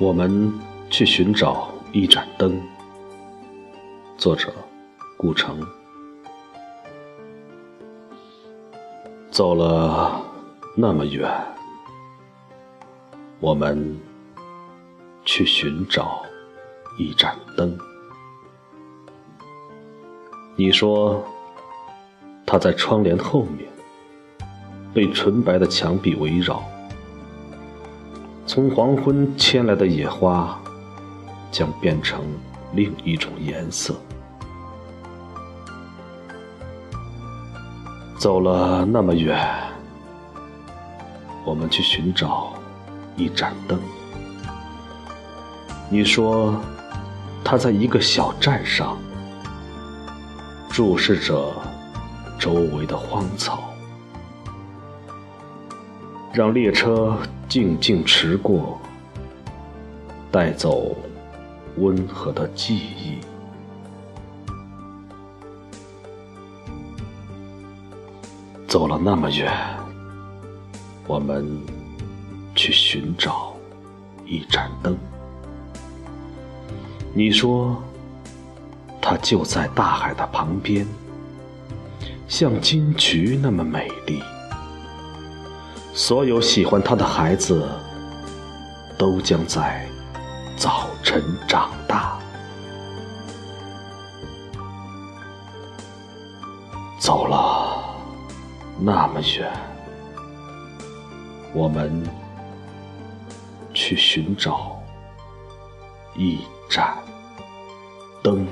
我们去寻找一盏灯。作者：顾城。走了那么远，我们去寻找一盏灯。你说，它在窗帘后面，被纯白的墙壁围绕。从黄昏牵来的野花，将变成另一种颜色。走了那么远，我们去寻找一盏灯。你说，它在一个小站上，注视着周围的荒草。让列车静静驰过，带走温和的记忆。走了那么远，我们去寻找一盏灯。你说，它就在大海的旁边，像金菊那么美丽。所有喜欢他的孩子，都将在早晨长大。走了那么远，我们去寻找一盏灯。